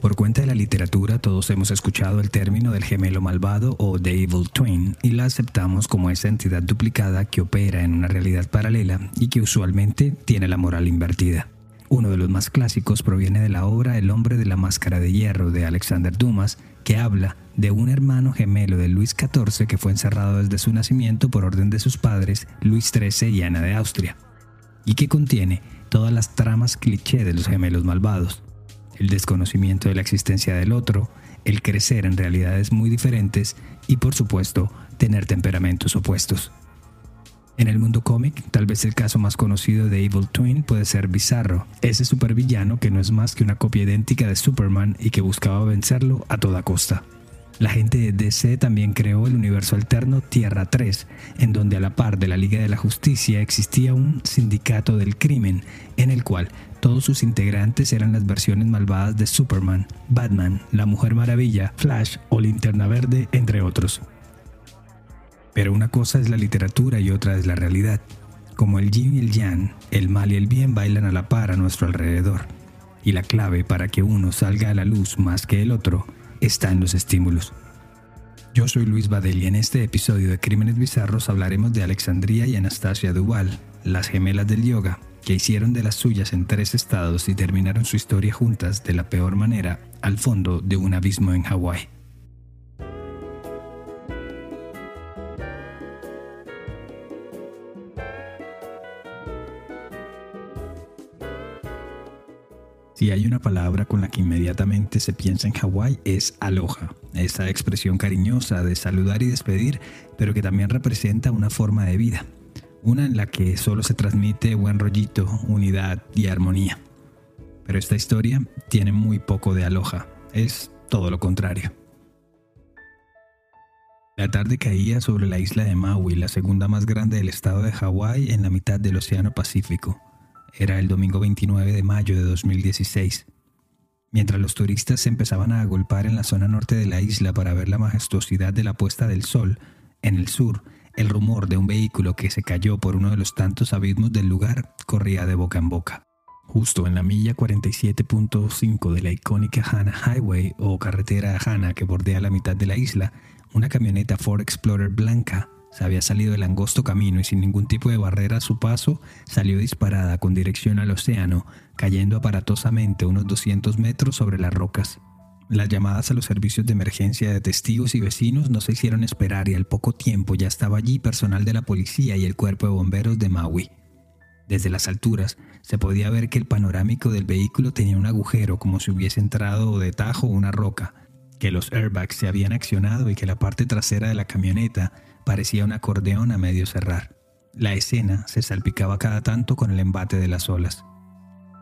Por cuenta de la literatura, todos hemos escuchado el término del gemelo malvado o The Evil Twin y la aceptamos como esa entidad duplicada que opera en una realidad paralela y que usualmente tiene la moral invertida. Uno de los más clásicos proviene de la obra El hombre de la máscara de hierro de Alexander Dumas, que habla de un hermano gemelo de Luis XIV que fue encerrado desde su nacimiento por orden de sus padres, Luis XIII y Ana de Austria, y que contiene todas las tramas cliché de los gemelos malvados el desconocimiento de la existencia del otro, el crecer en realidades muy diferentes y por supuesto tener temperamentos opuestos. En el mundo cómic, tal vez el caso más conocido de Evil Twin puede ser Bizarro, ese supervillano que no es más que una copia idéntica de Superman y que buscaba vencerlo a toda costa. La gente de DC también creó el universo alterno Tierra 3, en donde a la par de la Liga de la Justicia existía un sindicato del crimen, en el cual todos sus integrantes eran las versiones malvadas de Superman, Batman, la Mujer Maravilla, Flash o Linterna Verde, entre otros. Pero una cosa es la literatura y otra es la realidad. Como el yin y el yang, el mal y el bien bailan a la par a nuestro alrededor. Y la clave para que uno salga a la luz más que el otro está en los estímulos. Yo soy Luis Badel y en este episodio de Crímenes Bizarros hablaremos de Alexandria y Anastasia Duval, las gemelas del yoga, que hicieron de las suyas en tres estados y terminaron su historia juntas de la peor manera al fondo de un abismo en Hawái. Si hay una palabra con la que inmediatamente se piensa en Hawái es aloha, esa expresión cariñosa de saludar y despedir, pero que también representa una forma de vida, una en la que solo se transmite buen rollito, unidad y armonía. Pero esta historia tiene muy poco de aloha, es todo lo contrario. La tarde caía sobre la isla de Maui, la segunda más grande del estado de Hawái en la mitad del Océano Pacífico. Era el domingo 29 de mayo de 2016. Mientras los turistas se empezaban a agolpar en la zona norte de la isla para ver la majestuosidad de la puesta del sol, en el sur, el rumor de un vehículo que se cayó por uno de los tantos abismos del lugar corría de boca en boca. Justo en la milla 47.5 de la icónica Hana Highway o carretera Hana que bordea la mitad de la isla, una camioneta Ford Explorer blanca se había salido del angosto camino y sin ningún tipo de barrera a su paso, salió disparada con dirección al océano, cayendo aparatosamente unos 200 metros sobre las rocas. Las llamadas a los servicios de emergencia de testigos y vecinos no se hicieron esperar y al poco tiempo ya estaba allí personal de la policía y el cuerpo de bomberos de Maui. Desde las alturas se podía ver que el panorámico del vehículo tenía un agujero como si hubiese entrado de tajo una roca, que los airbags se habían accionado y que la parte trasera de la camioneta parecía un acordeón a medio cerrar. La escena se salpicaba cada tanto con el embate de las olas.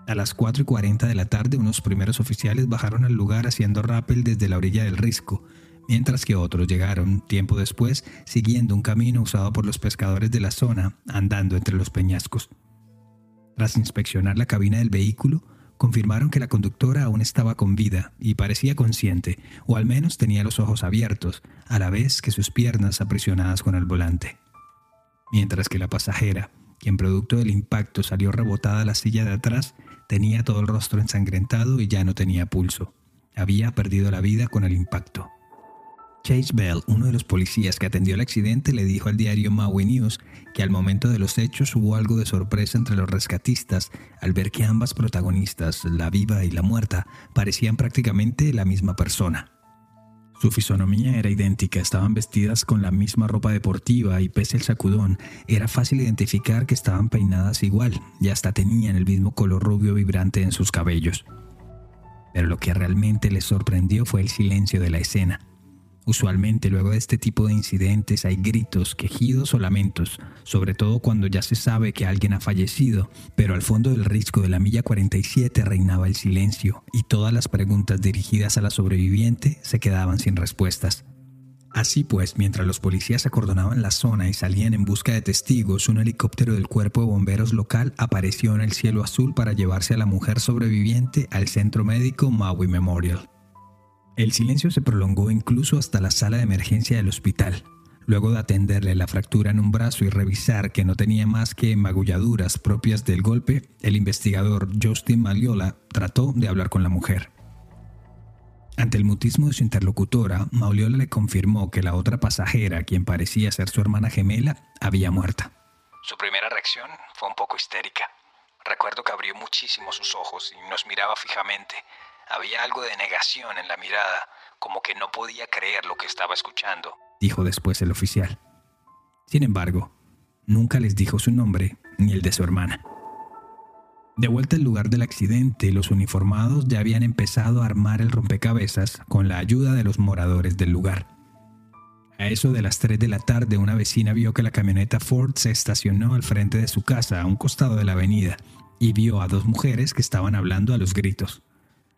A las 4 y 40 de la tarde, unos primeros oficiales bajaron al lugar haciendo rappel desde la orilla del risco, mientras que otros llegaron, tiempo después, siguiendo un camino usado por los pescadores de la zona, andando entre los peñascos. Tras inspeccionar la cabina del vehículo, confirmaron que la conductora aún estaba con vida y parecía consciente, o al menos tenía los ojos abiertos, a la vez que sus piernas aprisionadas con el volante. Mientras que la pasajera, quien producto del impacto salió rebotada a la silla de atrás, tenía todo el rostro ensangrentado y ya no tenía pulso. Había perdido la vida con el impacto. Chase Bell, uno de los policías que atendió el accidente, le dijo al diario Maui News que al momento de los hechos hubo algo de sorpresa entre los rescatistas al ver que ambas protagonistas, la viva y la muerta, parecían prácticamente la misma persona. Su fisonomía era idéntica, estaban vestidas con la misma ropa deportiva y pese al sacudón, era fácil identificar que estaban peinadas igual y hasta tenían el mismo color rubio vibrante en sus cabellos. Pero lo que realmente les sorprendió fue el silencio de la escena. Usualmente luego de este tipo de incidentes hay gritos, quejidos o lamentos, sobre todo cuando ya se sabe que alguien ha fallecido, pero al fondo del risco de la milla 47 reinaba el silencio y todas las preguntas dirigidas a la sobreviviente se quedaban sin respuestas. Así pues, mientras los policías acordonaban la zona y salían en busca de testigos, un helicóptero del cuerpo de bomberos local apareció en el cielo azul para llevarse a la mujer sobreviviente al centro médico Maui Memorial. El silencio se prolongó incluso hasta la sala de emergencia del hospital. Luego de atenderle la fractura en un brazo y revisar que no tenía más que magulladuras propias del golpe, el investigador Justin Maliola trató de hablar con la mujer. Ante el mutismo de su interlocutora, Mauliola le confirmó que la otra pasajera, quien parecía ser su hermana gemela, había muerto. Su primera reacción fue un poco histérica. Recuerdo que abrió muchísimo sus ojos y nos miraba fijamente, había algo de negación en la mirada, como que no podía creer lo que estaba escuchando, dijo después el oficial. Sin embargo, nunca les dijo su nombre ni el de su hermana. De vuelta al lugar del accidente, los uniformados ya habían empezado a armar el rompecabezas con la ayuda de los moradores del lugar. A eso de las 3 de la tarde, una vecina vio que la camioneta Ford se estacionó al frente de su casa, a un costado de la avenida, y vio a dos mujeres que estaban hablando a los gritos.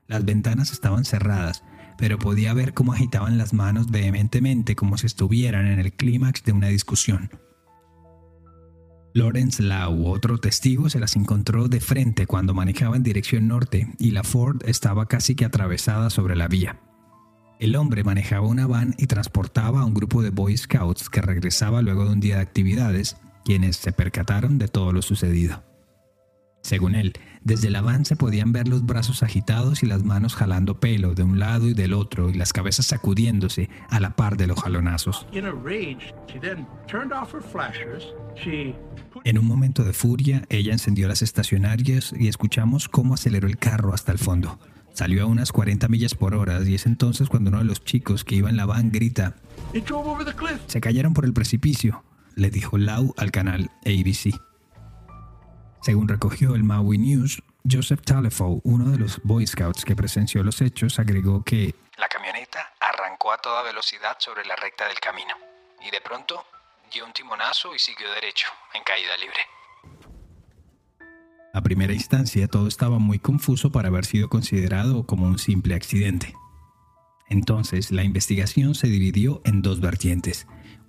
Las ventanas estaban cerradas, pero podía ver cómo agitaban las manos vehementemente como si estuvieran en el clímax de una discusión. Lawrence Lau, otro testigo, se las encontró de frente cuando manejaba en dirección norte y la Ford estaba casi que atravesada sobre la vía. El hombre manejaba una van y transportaba a un grupo de Boy Scouts que regresaba luego de un día de actividades, quienes se percataron de todo lo sucedido. Según él, desde la van se podían ver los brazos agitados y las manos jalando pelo de un lado y del otro y las cabezas sacudiéndose a la par de los jalonazos. En un momento de furia, ella encendió las estacionarias y escuchamos cómo aceleró el carro hasta el fondo. Salió a unas 40 millas por hora y es entonces cuando uno de los chicos que iba en la van grita, Se cayeron por el precipicio, le dijo Lau al canal ABC. Según recogió el Maui News, Joseph Talefo, uno de los Boy Scouts que presenció los hechos, agregó que la camioneta arrancó a toda velocidad sobre la recta del camino y de pronto dio un timonazo y siguió derecho, en caída libre. A primera instancia todo estaba muy confuso para haber sido considerado como un simple accidente. Entonces la investigación se dividió en dos vertientes.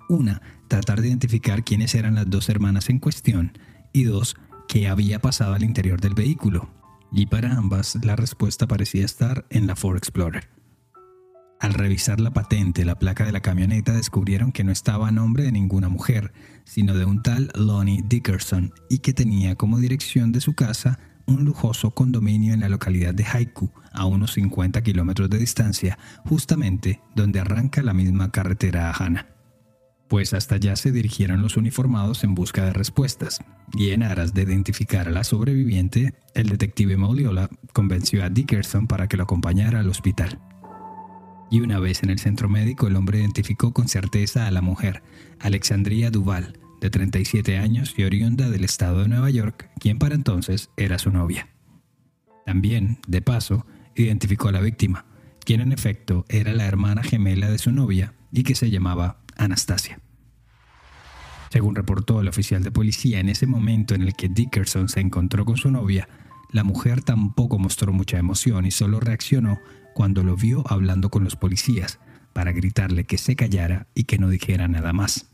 Una, tratar de identificar quiénes eran las dos hermanas en cuestión y dos, qué había pasado al interior del vehículo, y para ambas la respuesta parecía estar en la Ford Explorer. Al revisar la patente, la placa de la camioneta descubrieron que no estaba a nombre de ninguna mujer, sino de un tal Lonnie Dickerson y que tenía como dirección de su casa un lujoso condominio en la localidad de Haiku, a unos 50 kilómetros de distancia, justamente donde arranca la misma carretera a Hana pues hasta allá se dirigieron los uniformados en busca de respuestas, y en aras de identificar a la sobreviviente, el detective Mauliola convenció a Dickerson para que lo acompañara al hospital. Y una vez en el centro médico, el hombre identificó con certeza a la mujer, Alexandria Duval, de 37 años y oriunda del estado de Nueva York, quien para entonces era su novia. También, de paso, identificó a la víctima, quien en efecto era la hermana gemela de su novia y que se llamaba Anastasia. Según reportó el oficial de policía, en ese momento en el que Dickerson se encontró con su novia, la mujer tampoco mostró mucha emoción y solo reaccionó cuando lo vio hablando con los policías para gritarle que se callara y que no dijera nada más.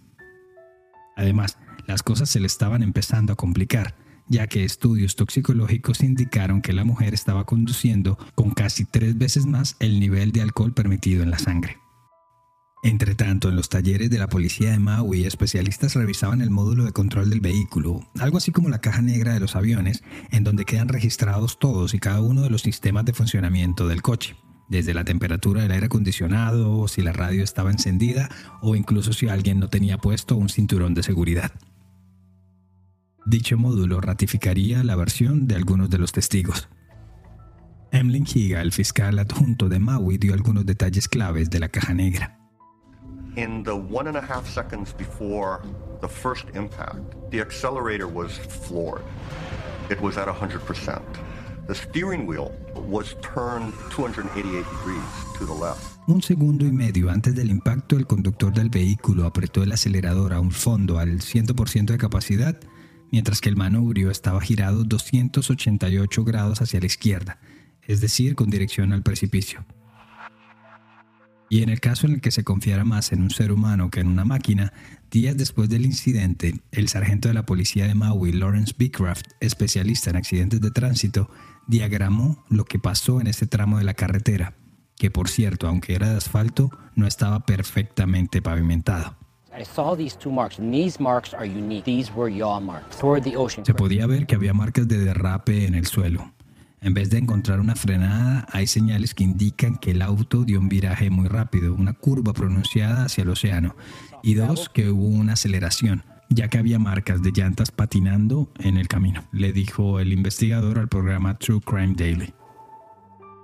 Además, las cosas se le estaban empezando a complicar, ya que estudios toxicológicos indicaron que la mujer estaba conduciendo con casi tres veces más el nivel de alcohol permitido en la sangre. Entre tanto, en los talleres de la policía de Maui, especialistas revisaban el módulo de control del vehículo, algo así como la caja negra de los aviones, en donde quedan registrados todos y cada uno de los sistemas de funcionamiento del coche, desde la temperatura del aire acondicionado, si la radio estaba encendida o incluso si alguien no tenía puesto un cinturón de seguridad. Dicho módulo ratificaría la versión de algunos de los testigos. Emlyn Higa, el fiscal adjunto de Maui, dio algunos detalles claves de la caja negra. In the one and a half seconds before the first impact, the accelerator was floored. It was at 100%. The steering wheel was turned 288 degrees to the left. Un segundo y medio antes del impacto, el conductor del vehículo apretó el acelerador a un fondo al 100% de capacidad, mientras que el manubrio estaba girado 288 grados hacia la izquierda, es decir, con dirección al precipicio. Y en el caso en el que se confiara más en un ser humano que en una máquina, días después del incidente, el sargento de la policía de Maui, Lawrence Beecraft, especialista en accidentes de tránsito, diagramó lo que pasó en ese tramo de la carretera, que por cierto, aunque era de asfalto, no estaba perfectamente pavimentado. Se podía ver que había marcas de derrape en el suelo. En vez de encontrar una frenada, hay señales que indican que el auto dio un viraje muy rápido, una curva pronunciada hacia el océano, y dos, que hubo una aceleración, ya que había marcas de llantas patinando en el camino, le dijo el investigador al programa True Crime Daily.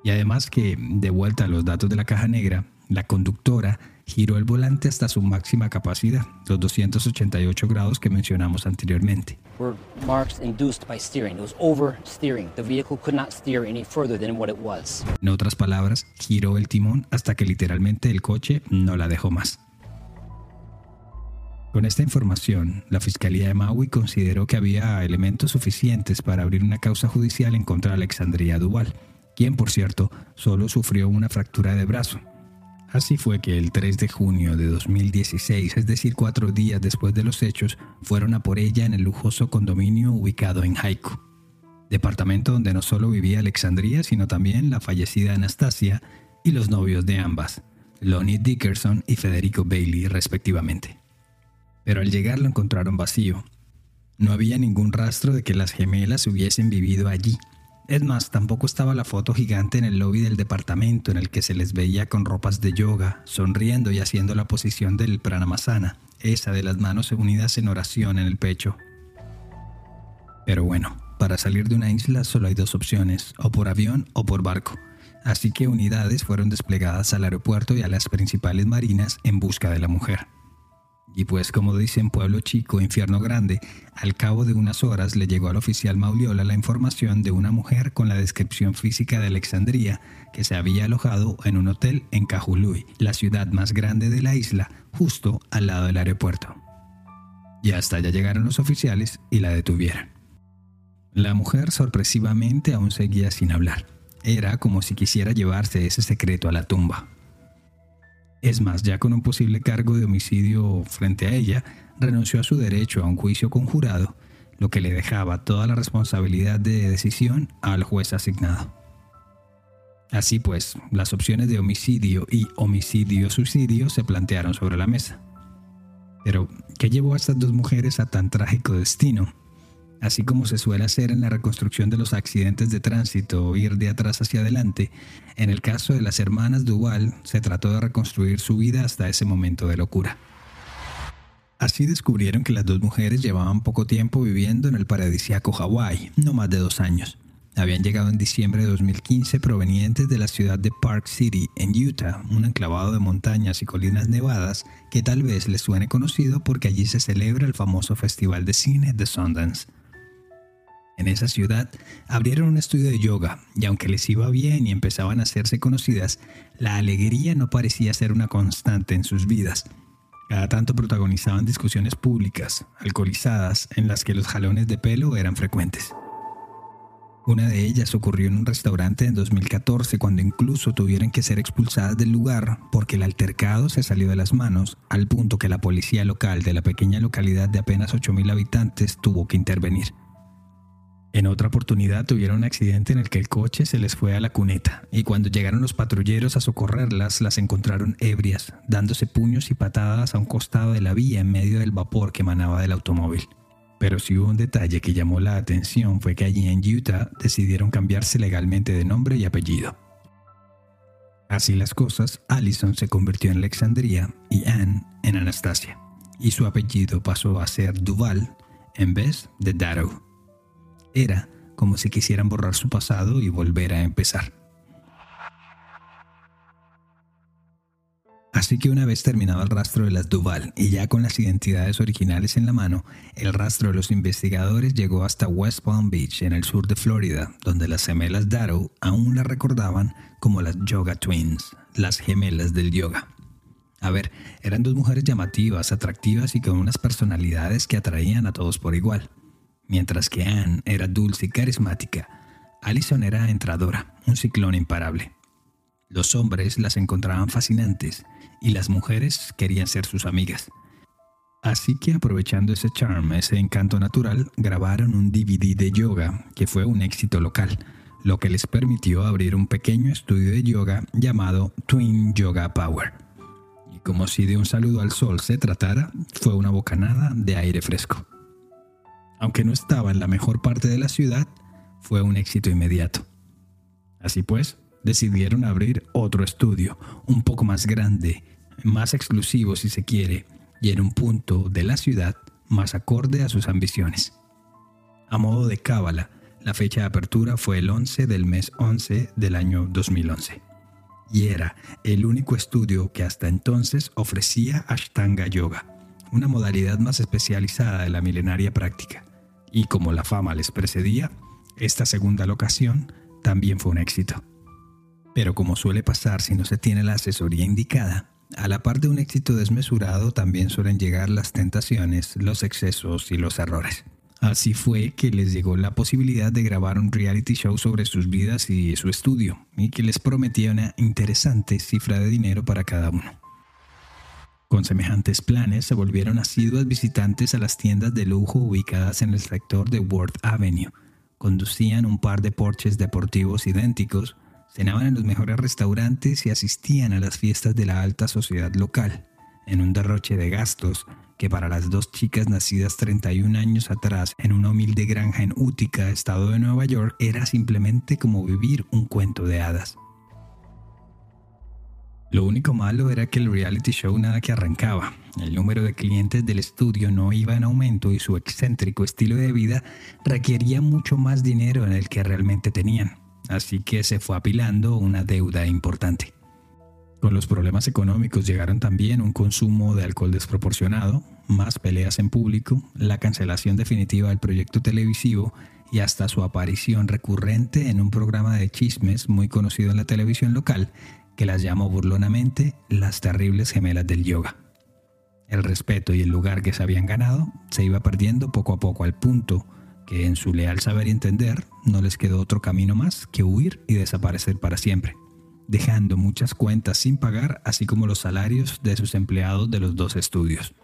Y además que, de vuelta a los datos de la caja negra, la conductora giró el volante hasta su máxima capacidad, los 288 grados que mencionamos anteriormente. En otras palabras, giró el timón hasta que literalmente el coche no la dejó más. Con esta información, la Fiscalía de Maui consideró que había elementos suficientes para abrir una causa judicial en contra de Alexandria Duval, quien, por cierto, solo sufrió una fractura de brazo, Así fue que el 3 de junio de 2016, es decir, cuatro días después de los hechos, fueron a por ella en el lujoso condominio ubicado en Haiku, departamento donde no solo vivía Alexandria, sino también la fallecida Anastasia y los novios de ambas, Lonnie Dickerson y Federico Bailey, respectivamente. Pero al llegar lo encontraron vacío. No había ningún rastro de que las gemelas hubiesen vivido allí, es más, tampoco estaba la foto gigante en el lobby del departamento en el que se les veía con ropas de yoga, sonriendo y haciendo la posición del pranamasana, esa de las manos unidas en oración en el pecho. Pero bueno, para salir de una isla solo hay dos opciones, o por avión o por barco. Así que unidades fueron desplegadas al aeropuerto y a las principales marinas en busca de la mujer. Y pues como dicen Pueblo Chico, Infierno Grande, al cabo de unas horas le llegó al oficial Mauliola la información de una mujer con la descripción física de Alexandría que se había alojado en un hotel en Cajului, la ciudad más grande de la isla, justo al lado del aeropuerto. Y hasta allá llegaron los oficiales y la detuvieron. La mujer sorpresivamente aún seguía sin hablar. Era como si quisiera llevarse ese secreto a la tumba. Es más, ya con un posible cargo de homicidio frente a ella, renunció a su derecho a un juicio conjurado, lo que le dejaba toda la responsabilidad de decisión al juez asignado. Así pues, las opciones de homicidio y homicidio-suicidio se plantearon sobre la mesa. Pero, ¿qué llevó a estas dos mujeres a tan trágico destino? Así como se suele hacer en la reconstrucción de los accidentes de tránsito, ir de atrás hacia adelante, en el caso de las hermanas Duval se trató de reconstruir su vida hasta ese momento de locura. Así descubrieron que las dos mujeres llevaban poco tiempo viviendo en el paradisíaco Hawái, no más de dos años. Habían llegado en diciembre de 2015 provenientes de la ciudad de Park City, en Utah, un enclavado de montañas y colinas nevadas que tal vez les suene conocido porque allí se celebra el famoso festival de cine de Sundance. En esa ciudad abrieron un estudio de yoga y aunque les iba bien y empezaban a hacerse conocidas, la alegría no parecía ser una constante en sus vidas. Cada tanto protagonizaban discusiones públicas, alcoholizadas, en las que los jalones de pelo eran frecuentes. Una de ellas ocurrió en un restaurante en 2014 cuando incluso tuvieron que ser expulsadas del lugar porque el altercado se salió de las manos al punto que la policía local de la pequeña localidad de apenas 8.000 habitantes tuvo que intervenir. En otra oportunidad tuvieron un accidente en el que el coche se les fue a la cuneta y cuando llegaron los patrulleros a socorrerlas las encontraron ebrias, dándose puños y patadas a un costado de la vía en medio del vapor que emanaba del automóvil. Pero si hubo un detalle que llamó la atención fue que allí en Utah decidieron cambiarse legalmente de nombre y apellido. Así las cosas, Allison se convirtió en Alexandria y Anne en Anastasia, y su apellido pasó a ser Duval en vez de Darrow. Era como si quisieran borrar su pasado y volver a empezar. Así que una vez terminado el rastro de las Duval y ya con las identidades originales en la mano, el rastro de los investigadores llegó hasta West Palm Beach, en el sur de Florida, donde las gemelas Darrow aún las recordaban como las Yoga Twins, las gemelas del yoga. A ver, eran dos mujeres llamativas, atractivas y con unas personalidades que atraían a todos por igual. Mientras que Anne era dulce y carismática, Allison era entradora, un ciclón imparable. Los hombres las encontraban fascinantes y las mujeres querían ser sus amigas. Así que aprovechando ese charm, ese encanto natural, grabaron un DVD de yoga que fue un éxito local, lo que les permitió abrir un pequeño estudio de yoga llamado Twin Yoga Power. Y como si de un saludo al sol se tratara, fue una bocanada de aire fresco. Aunque no estaba en la mejor parte de la ciudad, fue un éxito inmediato. Así pues, decidieron abrir otro estudio, un poco más grande, más exclusivo si se quiere, y en un punto de la ciudad más acorde a sus ambiciones. A modo de cábala, la fecha de apertura fue el 11 del mes 11 del año 2011 y era el único estudio que hasta entonces ofrecía Ashtanga Yoga, una modalidad más especializada de la milenaria práctica. Y como la fama les precedía, esta segunda locación también fue un éxito. Pero como suele pasar si no se tiene la asesoría indicada, a la par de un éxito desmesurado también suelen llegar las tentaciones, los excesos y los errores. Así fue que les llegó la posibilidad de grabar un reality show sobre sus vidas y su estudio, y que les prometía una interesante cifra de dinero para cada uno. Con semejantes planes se volvieron asiduas visitantes a las tiendas de lujo ubicadas en el sector de Worth Avenue, conducían un par de porches deportivos idénticos, cenaban en los mejores restaurantes y asistían a las fiestas de la alta sociedad local, en un derroche de gastos que para las dos chicas nacidas 31 años atrás en una humilde granja en Utica, estado de Nueva York, era simplemente como vivir un cuento de hadas. Lo único malo era que el reality show nada que arrancaba. El número de clientes del estudio no iba en aumento y su excéntrico estilo de vida requería mucho más dinero en el que realmente tenían así que se fue apilando una deuda importante. Con los problemas económicos llegaron también un consumo de alcohol desproporcionado, más peleas en público, la cancelación definitiva del proyecto televisivo y hasta su aparición recurrente en un programa de chismes muy conocido en la televisión local que las llamó burlonamente las terribles gemelas del yoga. El respeto y el lugar que se habían ganado se iba perdiendo poco a poco al punto que en su leal saber y entender no les quedó otro camino más que huir y desaparecer para siempre, dejando muchas cuentas sin pagar, así como los salarios de sus empleados de los dos estudios.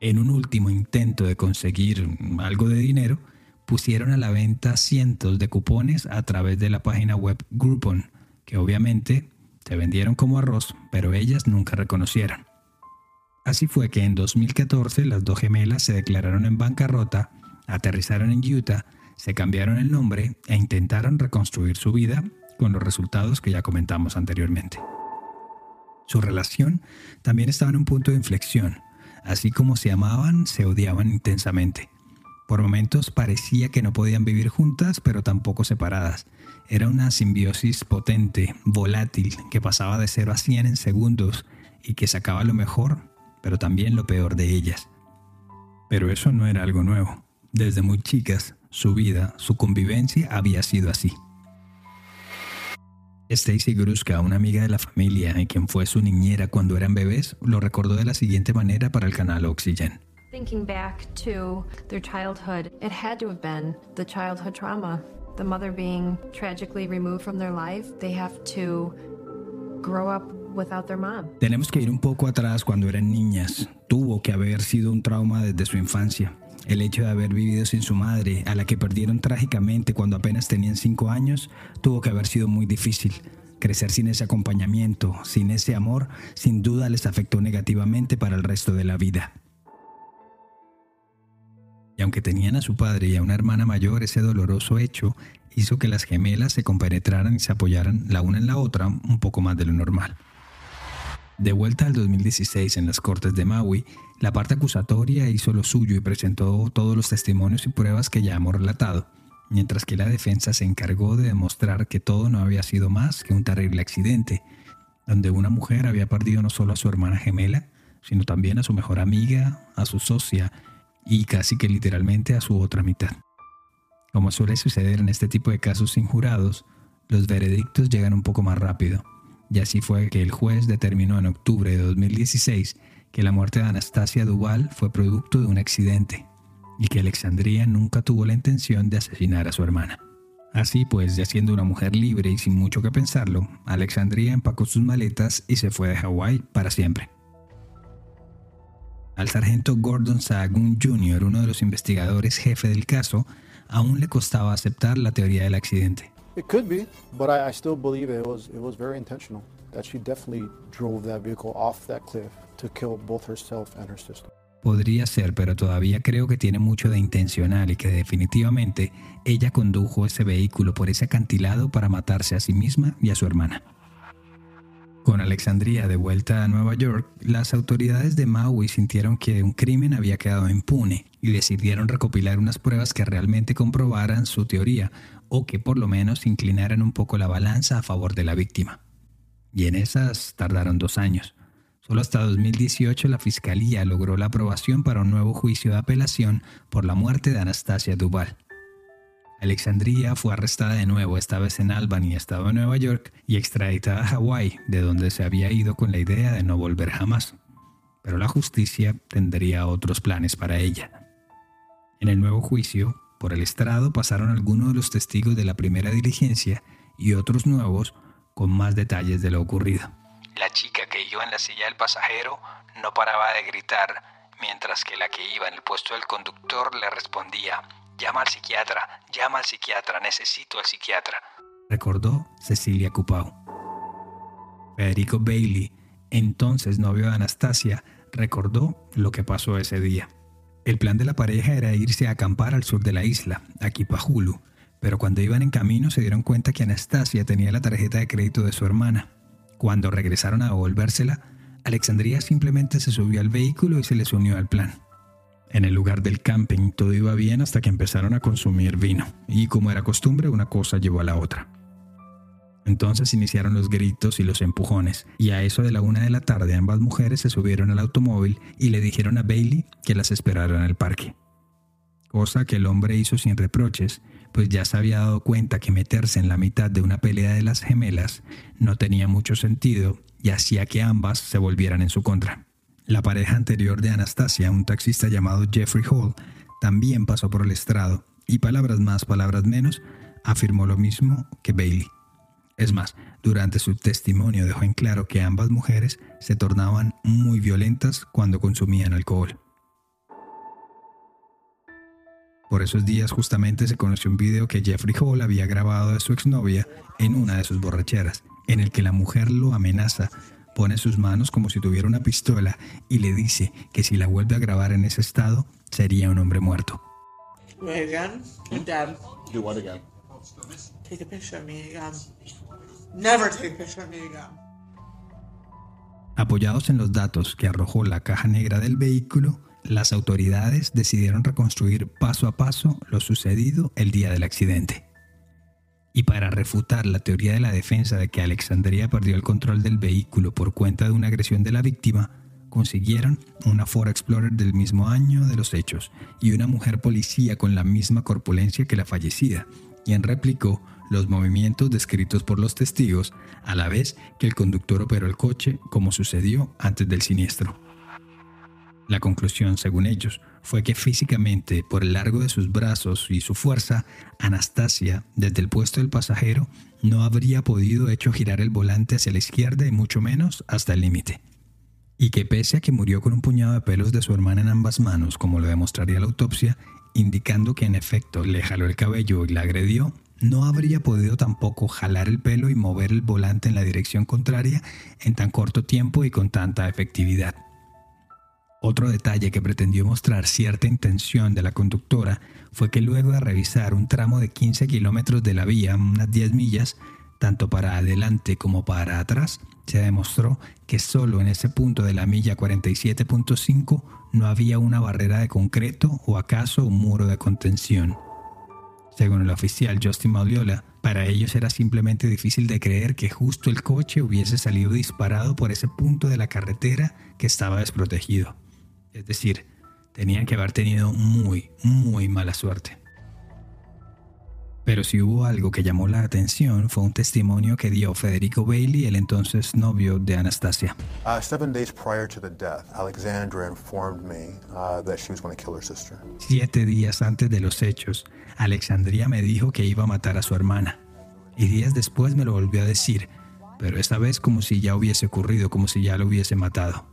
En un último intento de conseguir algo de dinero, pusieron a la venta cientos de cupones a través de la página web Groupon, que obviamente se vendieron como arroz, pero ellas nunca reconocieron. Así fue que en 2014 las dos gemelas se declararon en bancarrota aterrizaron en Utah, se cambiaron el nombre e intentaron reconstruir su vida con los resultados que ya comentamos anteriormente. Su relación también estaba en un punto de inflexión. Así como se amaban, se odiaban intensamente. Por momentos parecía que no podían vivir juntas, pero tampoco separadas. Era una simbiosis potente, volátil, que pasaba de 0 a 100 en segundos y que sacaba lo mejor, pero también lo peor de ellas. Pero eso no era algo nuevo. Desde muy chicas, su vida, su convivencia había sido así. Stacy Gruska, una amiga de la familia y quien fue su niñera cuando eran bebés, lo recordó de la siguiente manera para el canal Oxygen. Thinking back to their childhood, it had to have been the childhood trauma. The mother being tragically removed from their life, they have to grow up without their mom. Tenemos que ir un poco atrás cuando eran niñas. Tuvo que haber sido un trauma desde su infancia. El hecho de haber vivido sin su madre, a la que perdieron trágicamente cuando apenas tenían cinco años, tuvo que haber sido muy difícil. Crecer sin ese acompañamiento, sin ese amor, sin duda les afectó negativamente para el resto de la vida. Y aunque tenían a su padre y a una hermana mayor, ese doloroso hecho hizo que las gemelas se compenetraran y se apoyaran la una en la otra un poco más de lo normal. De vuelta al 2016 en las Cortes de Maui, la parte acusatoria hizo lo suyo y presentó todos los testimonios y pruebas que ya hemos relatado, mientras que la defensa se encargó de demostrar que todo no había sido más que un terrible accidente, donde una mujer había perdido no solo a su hermana gemela, sino también a su mejor amiga, a su socia y casi que literalmente a su otra mitad. Como suele suceder en este tipo de casos sin jurados, los veredictos llegan un poco más rápido, y así fue que el juez determinó en octubre de 2016 que la muerte de Anastasia Duval fue producto de un accidente y que Alexandria nunca tuvo la intención de asesinar a su hermana. Así pues, ya siendo una mujer libre y sin mucho que pensarlo, Alexandria empacó sus maletas y se fue de Hawái para siempre. Al sargento Gordon Sahagún Jr., uno de los investigadores jefe del caso, aún le costaba aceptar la teoría del accidente. It could be, but I, I still believe it was it was very intentional. That she definitely drove that vehicle off that cliff to kill both herself and her sister. Podría ser, pero todavía creo que tiene mucho de intencional y que definitivamente ella condujo ese vehículo por ese acantilado para matarse a sí misma y a su hermana. Con Alexandria de vuelta a Nueva York, las autoridades de Maui sintieron que un crimen había quedado impune y decidieron recopilar unas pruebas que realmente comprobaran su teoría o que por lo menos inclinaran un poco la balanza a favor de la víctima. Y en esas tardaron dos años. Solo hasta 2018 la Fiscalía logró la aprobación para un nuevo juicio de apelación por la muerte de Anastasia Duval. Alexandria fue arrestada de nuevo, esta vez en Albany, estado de Nueva York, y extraditada a Hawái, de donde se había ido con la idea de no volver jamás. Pero la justicia tendría otros planes para ella. En el nuevo juicio, por el estrado pasaron algunos de los testigos de la primera diligencia y otros nuevos con más detalles de lo ocurrido. La chica que iba en la silla del pasajero no paraba de gritar, mientras que la que iba en el puesto del conductor le respondía, Llama al psiquiatra, llama al psiquiatra, necesito al psiquiatra. Recordó Cecilia Cupau. Federico Bailey, entonces novio de Anastasia, recordó lo que pasó ese día. El plan de la pareja era irse a acampar al sur de la isla, a Kipahulu, pero cuando iban en camino se dieron cuenta que Anastasia tenía la tarjeta de crédito de su hermana. Cuando regresaron a devolvérsela, Alexandria simplemente se subió al vehículo y se les unió al plan. En el lugar del camping todo iba bien hasta que empezaron a consumir vino, y como era costumbre, una cosa llevó a la otra. Entonces iniciaron los gritos y los empujones, y a eso de la una de la tarde ambas mujeres se subieron al automóvil y le dijeron a Bailey que las esperara en el parque. Cosa que el hombre hizo sin reproches, pues ya se había dado cuenta que meterse en la mitad de una pelea de las gemelas no tenía mucho sentido y hacía que ambas se volvieran en su contra. La pareja anterior de Anastasia, un taxista llamado Jeffrey Hall, también pasó por el estrado y palabras más, palabras menos, afirmó lo mismo que Bailey. Es más, durante su testimonio dejó en claro que ambas mujeres se tornaban muy violentas cuando consumían alcohol. Por esos días justamente se conoció un video que Jeffrey Hall había grabado de su exnovia en una de sus borracheras, en el que la mujer lo amenaza pone sus manos como si tuviera una pistola y le dice que si la vuelve a grabar en ese estado, sería un hombre muerto. Apoyados en los datos que arrojó la caja negra del vehículo, las autoridades decidieron reconstruir paso a paso lo sucedido el día del accidente. Y para refutar la teoría de la defensa de que Alexandria perdió el control del vehículo por cuenta de una agresión de la víctima, consiguieron una Ford Explorer del mismo año de los hechos y una mujer policía con la misma corpulencia que la fallecida, quien replicó los movimientos descritos por los testigos a la vez que el conductor operó el coche como sucedió antes del siniestro. La conclusión, según ellos, fue que físicamente, por el largo de sus brazos y su fuerza, Anastasia, desde el puesto del pasajero, no habría podido hecho girar el volante hacia la izquierda y mucho menos hasta el límite. Y que pese a que murió con un puñado de pelos de su hermana en ambas manos, como lo demostraría la autopsia, indicando que en efecto le jaló el cabello y la agredió, no habría podido tampoco jalar el pelo y mover el volante en la dirección contraria en tan corto tiempo y con tanta efectividad. Otro detalle que pretendió mostrar cierta intención de la conductora fue que luego de revisar un tramo de 15 kilómetros de la vía, unas 10 millas, tanto para adelante como para atrás, se demostró que solo en ese punto de la milla 47.5 no había una barrera de concreto o acaso un muro de contención. Según el oficial Justin Mauliola, para ellos era simplemente difícil de creer que justo el coche hubiese salido disparado por ese punto de la carretera que estaba desprotegido. Es decir, tenían que haber tenido muy, muy mala suerte. Pero si hubo algo que llamó la atención fue un testimonio que dio Federico Bailey, el entonces novio de Anastasia. Uh, seven days prior to the death, Alexandra informed me uh, that she was going to kill her sister. Siete días antes de los hechos, Alexandria me dijo que iba a matar a su hermana. Y días después me lo volvió a decir, pero esta vez como si ya hubiese ocurrido, como si ya lo hubiese matado.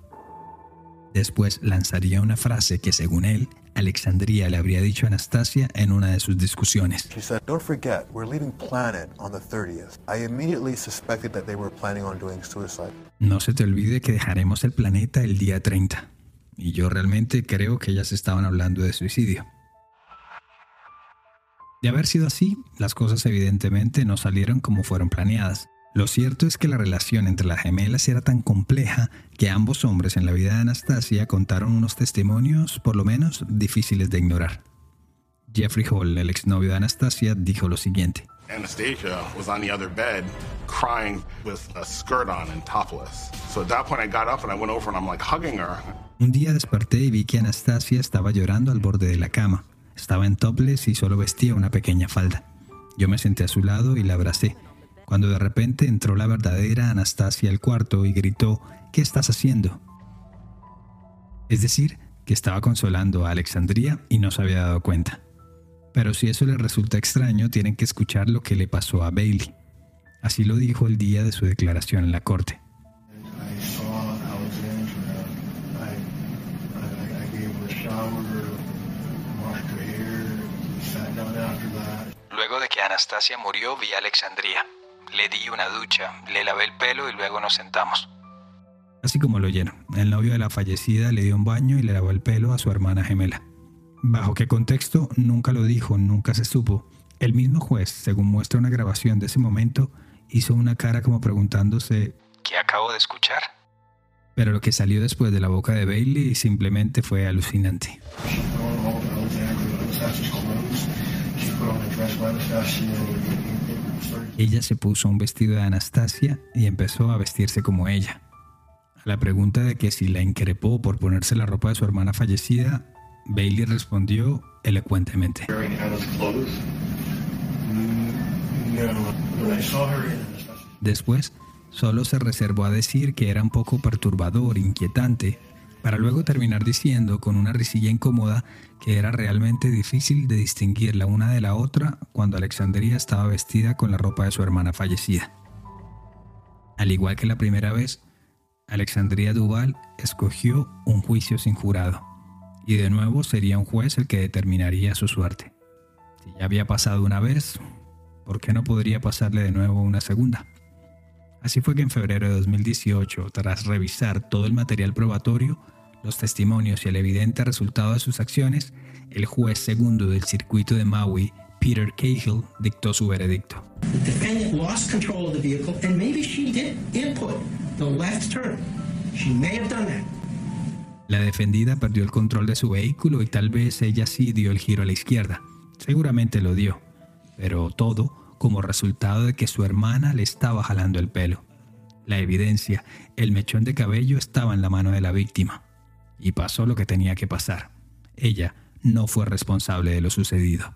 Después lanzaría una frase que según él, Alexandria le habría dicho a Anastasia en una de sus discusiones. She said, "Don't forget, we're leaving planet on the 30th." I immediately suspected that they were planning on doing suicide. No se te olvide que dejaremos el planeta el día 30. Y yo realmente creo que ellas estaban hablando de suicidio. De haber sido así, las cosas evidentemente no salieron como fueron planeadas. Lo cierto es que la relación entre las gemelas era tan compleja que ambos hombres en la vida de Anastasia contaron unos testimonios, por lo menos, difíciles de ignorar. Jeffrey Hall, el exnovio de Anastasia, dijo lo siguiente. Anastasia was on the other bed crying with a skirt on and topless. So at that point I got up and I went over and I'm like hugging her. Un día desperté y vi que Anastasia estaba llorando al borde de la cama. Estaba en topless y solo vestía una pequeña falda. Yo me senté a su lado y la abracé cuando de repente entró la verdadera Anastasia al cuarto y gritó, ¿qué estás haciendo? Es decir, que estaba consolando a Alexandria y no se había dado cuenta. Pero si eso les resulta extraño, tienen que escuchar lo que le pasó a Bailey. Así lo dijo el día de su declaración en la corte. Luego de que Anastasia murió, vi a Alexandria. Le di una ducha, le lavé el pelo y luego nos sentamos. Así como lo oyeron, el novio de la fallecida le dio un baño y le lavó el pelo a su hermana gemela. ¿Bajo qué contexto? Nunca lo dijo, nunca se supo. El mismo juez, según muestra una grabación de ese momento, hizo una cara como preguntándose ¿Qué acabo de escuchar? Pero lo que salió después de la boca de Bailey simplemente fue alucinante. Ella se puso un vestido de Anastasia y empezó a vestirse como ella. A la pregunta de que si la increpó por ponerse la ropa de su hermana fallecida, Bailey respondió elocuentemente. Después, solo se reservó a decir que era un poco perturbador, inquietante, para luego terminar diciendo con una risilla incómoda que era realmente difícil de distinguir la una de la otra cuando Alexandria estaba vestida con la ropa de su hermana fallecida. Al igual que la primera vez, Alexandria Duval escogió un juicio sin jurado, y de nuevo sería un juez el que determinaría su suerte. Si ya había pasado una vez, ¿por qué no podría pasarle de nuevo una segunda? Así fue que en febrero de 2018, tras revisar todo el material probatorio, los testimonios y el evidente resultado de sus acciones, el juez segundo del circuito de Maui, Peter Cahill, dictó su veredicto. La defendida perdió el control de su vehículo y tal vez ella sí dio el giro a la izquierda. Seguramente lo dio, pero todo como resultado de que su hermana le estaba jalando el pelo. La evidencia, el mechón de cabello estaba en la mano de la víctima. Y pasó lo que tenía que pasar. Ella no fue responsable de lo sucedido.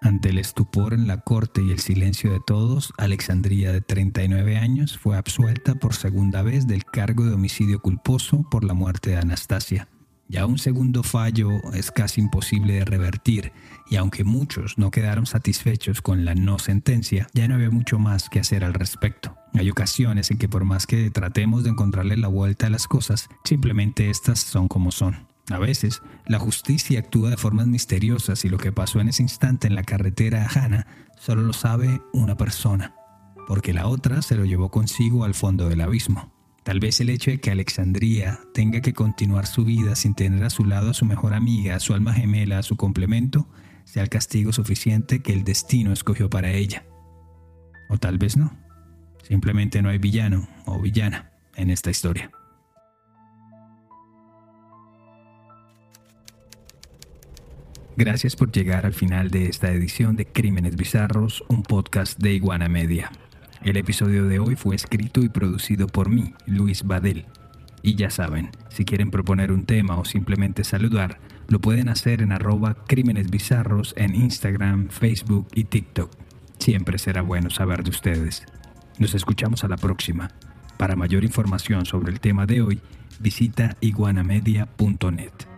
Ante el estupor en la corte y el silencio de todos, Alexandria, de 39 años, fue absuelta por segunda vez del cargo de homicidio culposo por la muerte de Anastasia. Ya un segundo fallo es casi imposible de revertir y aunque muchos no quedaron satisfechos con la no sentencia, ya no había mucho más que hacer al respecto. Hay ocasiones en que por más que tratemos de encontrarle la vuelta a las cosas, simplemente estas son como son. A veces, la justicia actúa de formas misteriosas y lo que pasó en ese instante en la carretera a Hannah solo lo sabe una persona, porque la otra se lo llevó consigo al fondo del abismo. Tal vez el hecho de que Alexandría tenga que continuar su vida sin tener a su lado a su mejor amiga, a su alma gemela, a su complemento, sea el castigo suficiente que el destino escogió para ella. O tal vez no. Simplemente no hay villano o villana en esta historia. Gracias por llegar al final de esta edición de Crímenes Bizarros, un podcast de Iguana Media. El episodio de hoy fue escrito y producido por mí, Luis Badel. Y ya saben, si quieren proponer un tema o simplemente saludar, lo pueden hacer en arroba Crímenes Bizarros en Instagram, Facebook y TikTok. Siempre será bueno saber de ustedes. Nos escuchamos a la próxima. Para mayor información sobre el tema de hoy, visita iguanamedia.net.